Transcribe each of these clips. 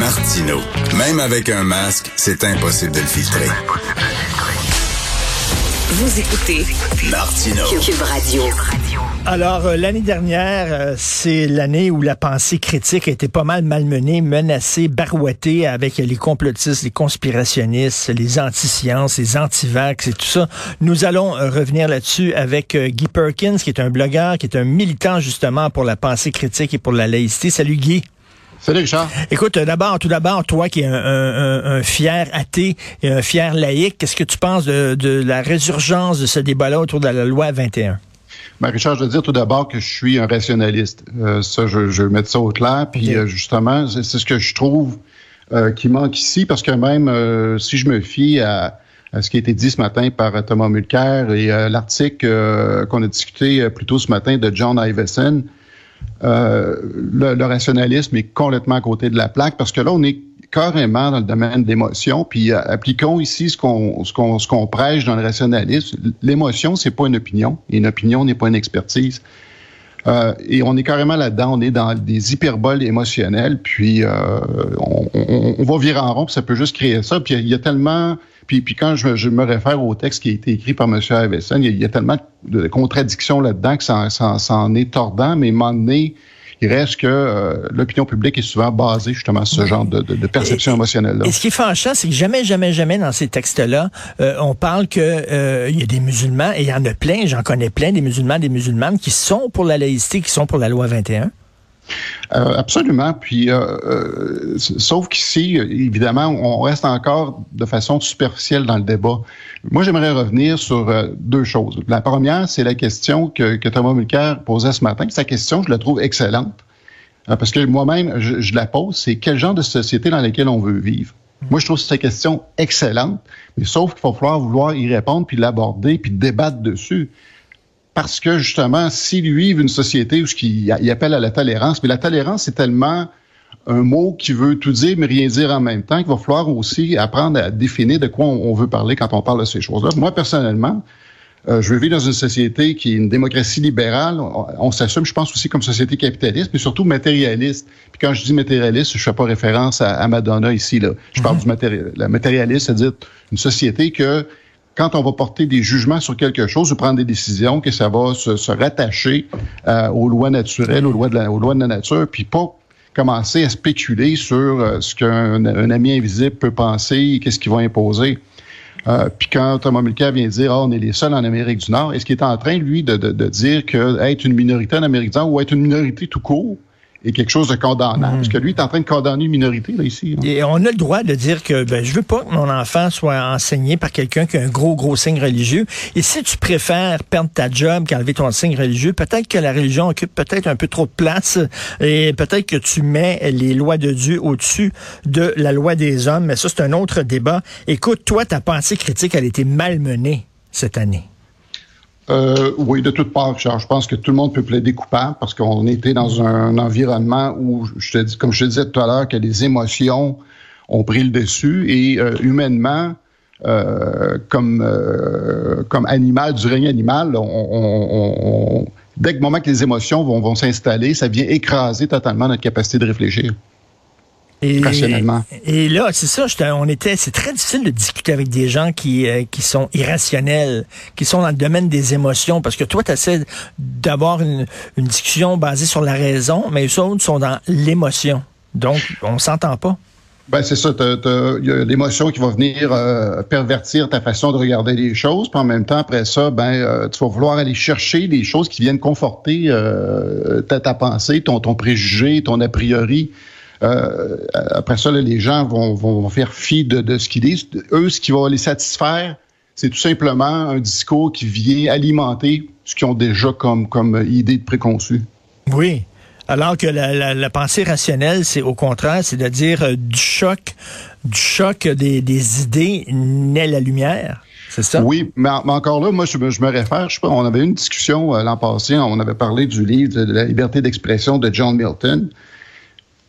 Martino. Même avec un masque, c'est impossible de le filtrer. Vous écoutez Martino. Cube Radio. Alors, euh, l'année dernière, euh, c'est l'année où la pensée critique a été pas mal malmenée, menacée, barouettée avec les complotistes, les conspirationnistes, les anti-sciences, les anti-vax et tout ça. Nous allons euh, revenir là-dessus avec Guy Perkins, qui est un blogueur, qui est un militant justement pour la pensée critique et pour la laïcité. Salut Guy. Salut Richard. Écoute, d'abord, tout d'abord, toi qui es un, fier athée et un fier laïque, qu'est-ce que tu penses de, la résurgence de ce débat-là autour de la loi 21? Ben Richard, je veux dire tout d'abord que je suis un rationaliste. Euh, ça, je, je vais mettre ça au clair. Puis euh, justement, c'est ce que je trouve euh, qui manque ici, parce que même si je me fie à, ce qui a été dit ce matin par Thomas Mulcair et l'article qu'on a discuté plus tôt ce matin de John Iveson, euh, le, rationalisme est complètement à côté de la plaque parce que là, on est carrément dans le domaine d'émotion. Puis euh, appliquons ici ce qu'on ce qu'on prêche dans le rationalisme. L'émotion, c'est pas une opinion. Et une opinion n'est pas une expertise. Euh, et on est carrément là-dedans, on est dans des hyperboles émotionnelles, puis on, on, va virer en rond, puis ça peut juste créer ça. Puis il y, a tellement puis, puis quand je, me réfère au texte qui a été écrit par M. Avesson, il, y a tellement de contradictions là-dedans que ça, ça, en est tordant, mais à il reste que euh, l'opinion publique est souvent basée justement sur ce genre de, perception émotionnelle-là. Et ce qui est fâchant, c'est que jamais, jamais, jamais dans ces textes-là, euh, on parle que euh, y a des musulmans, et il y en a plein, j'en connais plein, des musulmans, des musulmanes qui sont pour la laïcité, qui sont pour la loi 21. Euh, absolument. Puis, euh, euh, sauf qu'ici, évidemment, on reste encore de façon superficielle dans le débat. Moi, j'aimerais revenir sur deux choses. La première, c'est la question que, Thomas Mulcair posait ce matin. Sa question, je la trouve excellente. parce que moi-même, je, la pose, c'est quel genre de société dans laquelle on veut vivre? Moi, je trouve cette question excellente, mais sauf qu'il va falloir vouloir y répondre, puis l'aborder, puis débattre dessus parce que justement, s'il vivent une société où il, il appelle à la tolérance, mais la tolérance, c'est tellement un mot qui veut tout dire mais rien dire en même temps qu'il va falloir aussi apprendre à définir de quoi on, veut parler quand on parle de ces choses-là. Moi, personnellement, euh, je vis dans une société qui est une démocratie libérale. On, s'assume, je pense, aussi comme société capitaliste, mais surtout matérialiste. Puis quand je dis matérialiste, je fais pas référence à, Madonna ici. Là. Je parle mm-hmm. du la matérialiste, c'est-à-dire une société que quand on va porter des jugements sur quelque chose ou prendre des décisions, que ça va se, rattacher euh, aux lois naturelles, aux lois, de la, aux lois de la nature, puis pas commencer à spéculer sur euh, ce qu'un ami invisible peut penser et qu'est-ce qu'il va imposer. Euh, puis quand Thomas Mulcair vient dire oh, on est les seuls en Amérique du Nord, est-ce qu'il est en train, lui, de, de, de dire que être une minorité en Amérique du Nord ou être une minorité tout court, est quelque chose de condamnable. Parce que lui est en train de condamner une minorité, là, ici. Hein. Et on a le droit de dire que ben, je veux pas que mon enfant soit enseigné par quelqu'un qui a un gros, gros signe religieux. Et si tu préfères perdre ta job qu'enlever ton signe religieux, peut-être que la religion occupe peut-être un peu trop de place et peut-être que tu mets les lois de Dieu au-dessus de la loi des hommes. Mais ça, c'est un autre débat. Écoute, toi, ta pensée critique, elle a été malmenée cette année. Euh, oui, de toutes parts, Je pense que tout le monde peut plaider coupable parce qu'on était dans un environnement où, comme je te disais tout à l'heure, que les émotions ont pris le dessus et euh, humainement, euh, comme animal du règne animal, dès que moment que les émotions vont s'installer, ça vient écraser totalement notre capacité de réfléchir. Et, Et là, c'est ça, on était, c'est très difficile de discuter avec des gens qui, euh, qui sont irrationnels, qui sont dans le domaine des émotions, parce que toi, tu essaies d'avoir une, une, discussion basée sur la raison, mais eux autres sont dans l'émotion. Donc, on s'entend pas. Ben c'est ça, il y a l'émotion qui va venir euh, pervertir ta façon de regarder les choses, puis en même temps après ça, ben euh, tu vas vouloir aller chercher des choses qui viennent conforter ta, ta, pensée, ton, ton préjugé, ton a priori. Euh, après ça, les gens vont, vont, faire fi de, ce qu'ils disent. Eux, ce qui va les satisfaire, c'est tout simplement un discours qui vient alimenter ce qu'ils ont déjà comme, comme idée de préconçue. Oui. Alors que la, pensée rationnelle, c'est au contraire, c'est de dire euh, du choc, du choc des, idées naît la lumière. C'est ça? Oui, mais, encore là, moi, je, me réfère, je sais pas, on avait eu une discussion euh, l'an passé, on avait parlé du livre de la liberté d'expression de John Milton.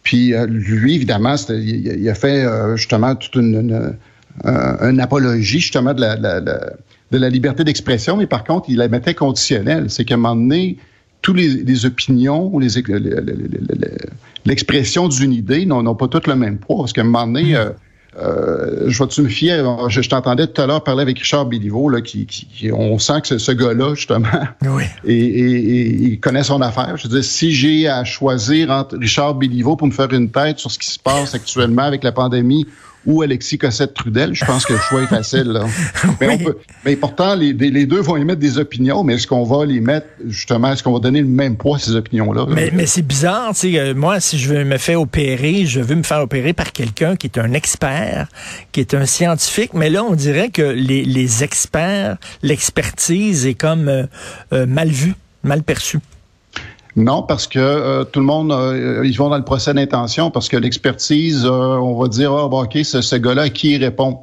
Puis euh, lui, évidemment, il, a fait euh, justement toute une, une, apologie justement de la, de la liberté d'expression, mais par contre, il la mettait conditionnelle. C'est qu'à un moment donné, tous les, les opinions, les, l'expression d'une idée n'ont pas toutes le même poids. Parce qu'à un moment donné, euh, je vais-tu me fier, je, je t'entendais tout à l'heure parler avec Richard Béliveau, là, qui, qui, on sent que ce gars-là, justement, oui. et, et, et, il connaît son affaire. Je veux dire, si j'ai à choisir entre Richard Béliveau pour me faire une tête sur ce qui se passe actuellement avec la pandémie ou Alexis Cossette-Trudel, je pense que le choix est facile. Là. Mais, Oui. on peut, mais pourtant, les, les deux vont émettre des opinions, mais est-ce qu'on va les mettre, justement, est-ce qu'on va donner le même poids à ces opinions-là? là? Mais, mais c'est bizarre, tu sais, euh, moi, si je veux me faire opérer, je veux me faire opérer par quelqu'un qui est un expert, qui est un scientifique, mais là, on dirait que les, les experts, l'expertise est comme euh, euh, mal vue, mal perçue. Non, parce que euh, tout le monde, euh, ils vont dans le procès d'intention parce que l'expertise, euh, on va dire, ah, bon, OK, ce, ce gars-là, qui répond?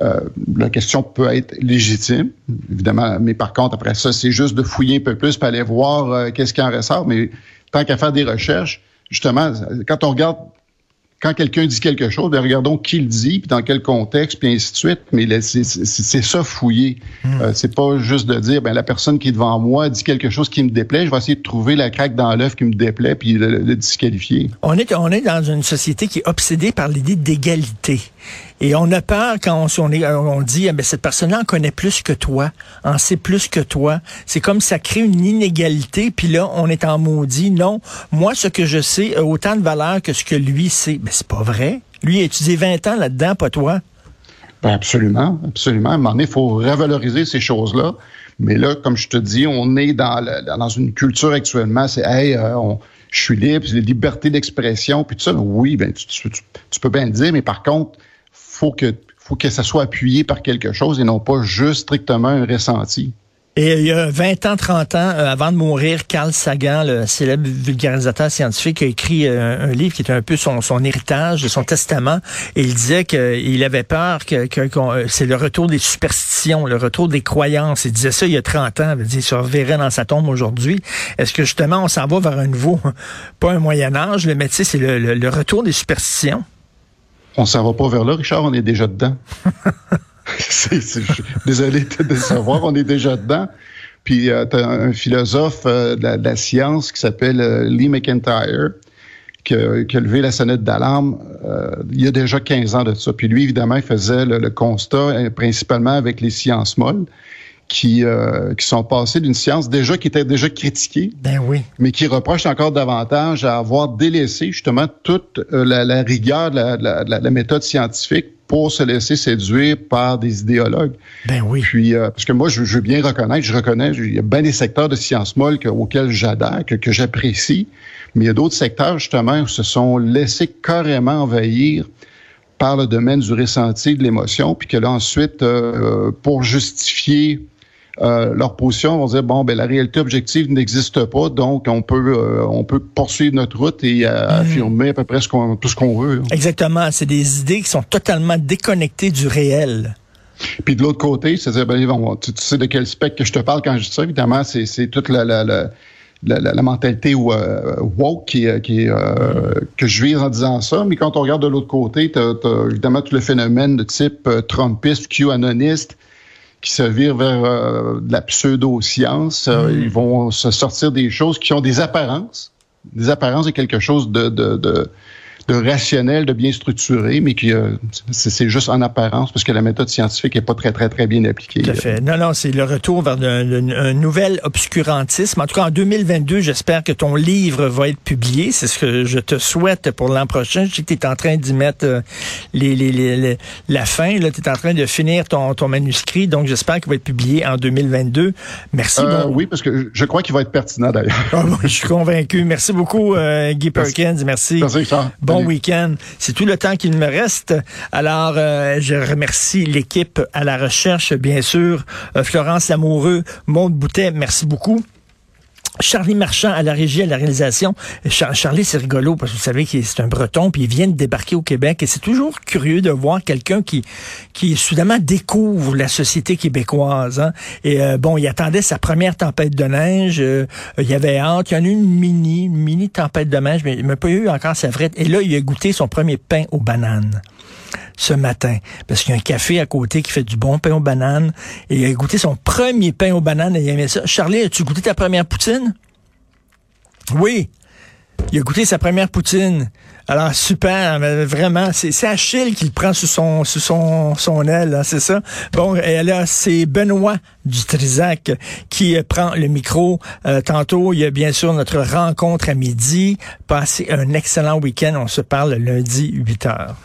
Euh, la question peut être légitime, évidemment, mais par contre, après ça, c'est juste de fouiller un peu plus pour aller voir qu'est-ce qui en ressort. Mais tant qu'à faire des recherches, justement, quand on regarde, quand quelqu'un dit quelque chose, bien, regardons qui le dit, puis dans quel contexte, puis ainsi de suite. Mais c'est ça fouiller. Euh, c'est pas juste de dire, ben la personne qui est devant moi dit quelque chose qui me déplaît, je vais essayer de trouver la craque dans l'œuf qui me déplaît, puis le, le disqualifier. On est, on est dans une société qui est obsédée par l'idée d'égalité. Et on a peur quand on, est, on dit, ah, ben, cette personne-là en connaît plus que toi, en sait plus que toi. C'est comme ça crée une inégalité, puis là, on est en maudit. Non, moi, ce que je sais a autant de valeur que ce que lui sait. Ben, c'est pas vrai. Lui a étudié 20 ans là-dedans, pas toi. Ben absolument, absolument. Un moment donné, il faut revaloriser ces choses-là. Mais là, comme je te dis, on est dans, dans une culture actuellement, c'est hey, euh, on- je suis libre, c'est liberté d'expression, puis tout ça. Oui, ben tu- tu peux bien le dire, mais par contre, faut que faut que ça soit appuyé par quelque chose et non pas juste strictement un ressenti. Et il y a 20 ans, 30 ans, euh, avant de mourir, Carl Sagan, le célèbre vulgarisateur scientifique, a écrit euh, un livre qui est un peu son, héritage, son testament. Et il disait qu'il avait peur que, euh, c'est le retour des superstitions, le retour des croyances. Il disait ça il y a 30 ans. Il se reverrait dans sa tombe aujourd'hui. Est-ce que justement, on s'en va vers un nouveau, pas un Moyen Âge, le métier, c'est le retour des superstitions? On s'en va pas vers là, Richard, on est déjà dedans. Désolé de te décevoir, on est déjà dedans. Puis euh, un philosophe euh, de, la, science qui s'appelle euh, Lee McIntyre, qui a, levé la sonnette d'alarme euh, il y a déjà 15 ans de ça. Puis lui, évidemment, il faisait le, le constat principalement avec les sciences molles qui, euh, qui sont passées d'une science déjà qui était déjà critiquée, Ben oui. mais qui reproche encore davantage à avoir délaissé justement toute euh, la, la rigueur de la, la- la- de la méthode scientifique pour se laisser séduire par des idéologues. Ben oui. Puis, euh, parce que moi, je, je veux bien reconnaître, je reconnais, il y a bien des secteurs de sciences molles que- auxquels j'adhère, que, que j'apprécie, mais il y a d'autres secteurs, justement, où se sont laissés carrément envahir par le domaine du ressenti, de l'émotion, puis que là, ensuite, euh, pour justifier euh, leur position, on dire bon, ben la réalité objective n'existe pas, donc on peut euh, on peut poursuivre notre route et euh, affirmer à peu près ce qu'on, tout ce qu'on veut. Exactement. C'est des idées qui sont totalement déconnectées du réel. Puis de l'autre côté, c'est-à-dire, ben, bon, tu, tu sais de quel spectre que je te parle quand je dis ça, évidemment, c'est, c'est toute la, la, la, la, la- la mentalité euh, woke qui, est- qui euh, que je vise en disant ça. Mais quand on regarde de l'autre côté, tu as, évidemment tout le phénomène de type euh, Trumpiste, QAnoniste, qui se virent vers euh, de la pseudo-science. Euh, Ils vont se sortir des choses qui ont des apparences, des apparences de quelque chose de, de, de, de rationnel, de bien structuré, mais qui euh, c'est juste en apparence parce que la méthode scientifique est pas très très très bien appliquée. Tout à fait. Non, non, c'est le retour vers un, nouvel obscurantisme. En tout cas, en 2022, j'espère que ton livre va être publié. C'est ce que je te souhaite pour l'an prochain. Je sais que tu es en train d'y mettre euh, les, les, les- les- la fin. Tu es en train de finir ton, ton manuscrit. Donc, j'espère qu'il va être publié en 2022. Merci. Euh, bon- oui, parce que je crois qu'il va être pertinent d'ailleurs. Ah, je suis convaincu. Merci beaucoup, euh, Guy. Perkins. Merci. Merci. Bon Salut. week-end. C'est tout le temps qu'il me reste. Alors, euh, je remercie l'équipe à la recherche, bien sûr. Euh, Florence Lamoureux, Maude Boutet, merci beaucoup. Charlie Marchand à la régie, à la réalisation. Char- Charlie, c'est rigolo parce que vous savez que c'est un breton, puis il vient de débarquer au Québec. Et c'est toujours curieux de voir quelqu'un qui, qui soudainement découvre la société québécoise. hein. Et euh, bon, il attendait sa première tempête de neige. euh, il y avait hâte. Il y en a eu une mini, mini tempête de neige, mais il n'a pas eu encore sa vraie. Et là, il a goûté son premier pain aux bananes ce matin. Parce qu'il y a un café à côté qui fait du bon pain aux bananes. Et il a goûté son premier pain aux bananes et il aimait ça. Charlie, as-tu goûté ta première poutine? Oui. Il a goûté sa première poutine. Alors, super, vraiment, c'est Achille qui le prend sous son, sous son, son aile, hein, c'est ça? Bon, et là, c'est Benoît du Trisac qui prend le micro. Euh, tantôt, il y a bien sûr notre rencontre à midi. Passez un excellent week-end. On se parle lundi 8 heures.